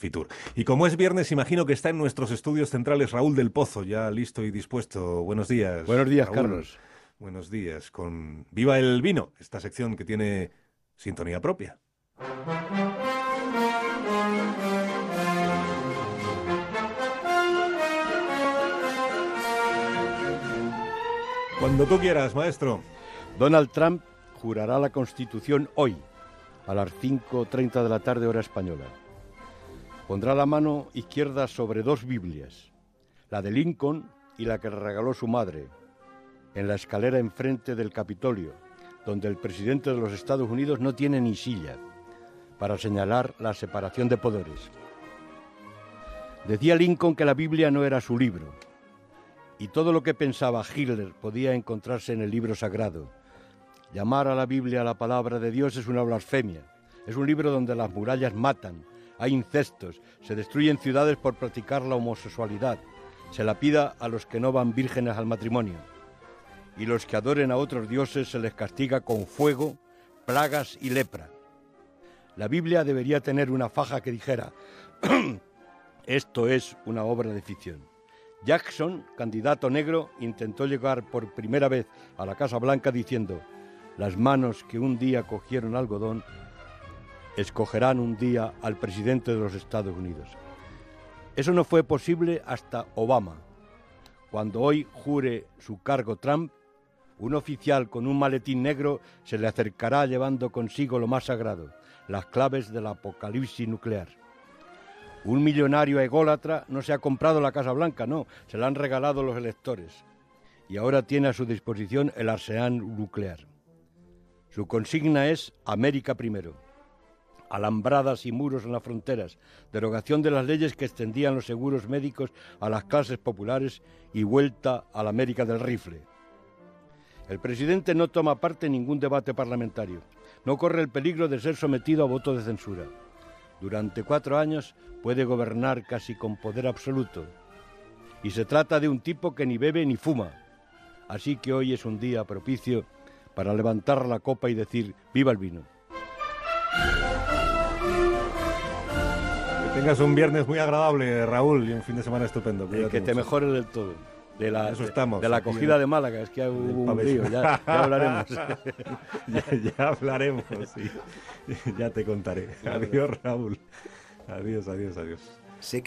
Fitur. Y como es viernes, imagino que está en nuestros estudios centrales Raúl del Pozo, ya listo y dispuesto. Buenos días. Buenos días, Carlos. Buenos días. Con Viva el Vino, esta sección que tiene sintonía propia. Cuando tú quieras, maestro. Donald Trump jurará la Constitución hoy, a las 5.30 de la tarde hora española. Pondrá la mano izquierda sobre dos Biblias, la de Lincoln y la que regaló su madre, en la escalera enfrente del Capitolio, donde el presidente de los Estados Unidos no tiene ni silla, para señalar la separación de poderes. Decía Lincoln que la Biblia no era su libro, y todo lo que pensaba Hitler podía encontrarse en el libro sagrado. Llamar a la Biblia la palabra de Dios es una blasfemia. Es un libro donde las murallas matan, hay incestos, se destruyen ciudades por practicar la homosexualidad, se la pida a los que no van vírgenes al matrimonio. Y los que adoren a otros dioses se les castiga con fuego, plagas y lepra. La Biblia debería tener una faja que dijera, esto es una obra de ficción. Jackson, candidato negro, intentó llegar por primera vez a la Casa Blanca diciendo, las manos que un día cogieron algodón escogerán un día al presidente de los Estados Unidos. Eso no fue posible hasta Obama. Cuando hoy jure su cargo Trump, un oficial con un maletín negro se le acercará llevando consigo lo más sagrado, las claves del apocalipsis nuclear. Un millonario ególatra no se ha comprado la Casa Blanca, no, se la han regalado los electores. Y ahora tiene a su disposición el arsenal nuclear. Su consigna es América primero. Alambradas y muros en las fronteras, derogación de las leyes que extendían los seguros médicos a las clases populares y vuelta a la América del rifle. El presidente no toma parte en ningún debate parlamentario. No corre el peligro de ser sometido a voto de censura. Durante cuatro años puede gobernar casi con poder absoluto. Y se trata de un tipo que ni bebe ni fuma. Así que hoy es un día propicio para levantar la copa y decir viva el vino. Que tengas un viernes muy agradable, Raúl, y un fin de semana estupendo. que te mejore del todo. De la, Eso estamos, de la acogida de Málaga, es que hay un lío, ya, ya hablaremos. ya, ya, hablaremos, sí. Ya te contaré. Adiós, Raúl. Adiós, adiós, adiós. Sé que